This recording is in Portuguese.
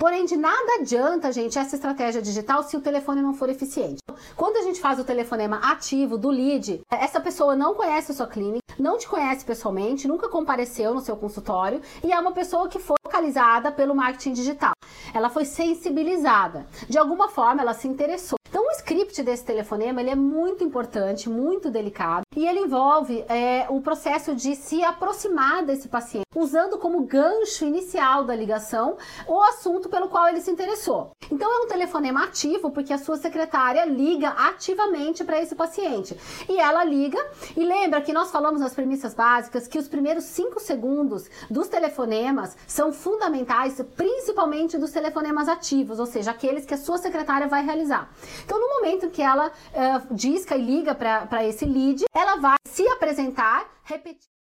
Porém, de nada adianta, gente, essa estratégia digital se o telefone não for eficiente. Quando a gente faz o telefonema ativo do lead, essa pessoa não conhece a sua clínica, não te conhece pessoalmente, nunca compareceu no seu consultório e é uma pessoa que foi localizada pelo marketing digital. Ela foi sensibilizada. De alguma forma, ela se interessou. Então, o script desse telefonema ele é muito importante, muito delicado e ele envolve é, o processo de se aproximar desse paciente, usando como gancho inicial da ligação o assunto pelo qual ele se interessou. Então, é um telefonema ativo porque a sua secretária liga ativamente para esse paciente e ela liga. E lembra que nós falamos nas premissas básicas que os primeiros cinco segundos dos telefonemas são fundamentais, principalmente dos telefonemas ativos, ou seja, aqueles que a sua secretária vai realizar. Então, no momento que ela uh, disca e liga para esse lead, ela vai se apresentar, repetir.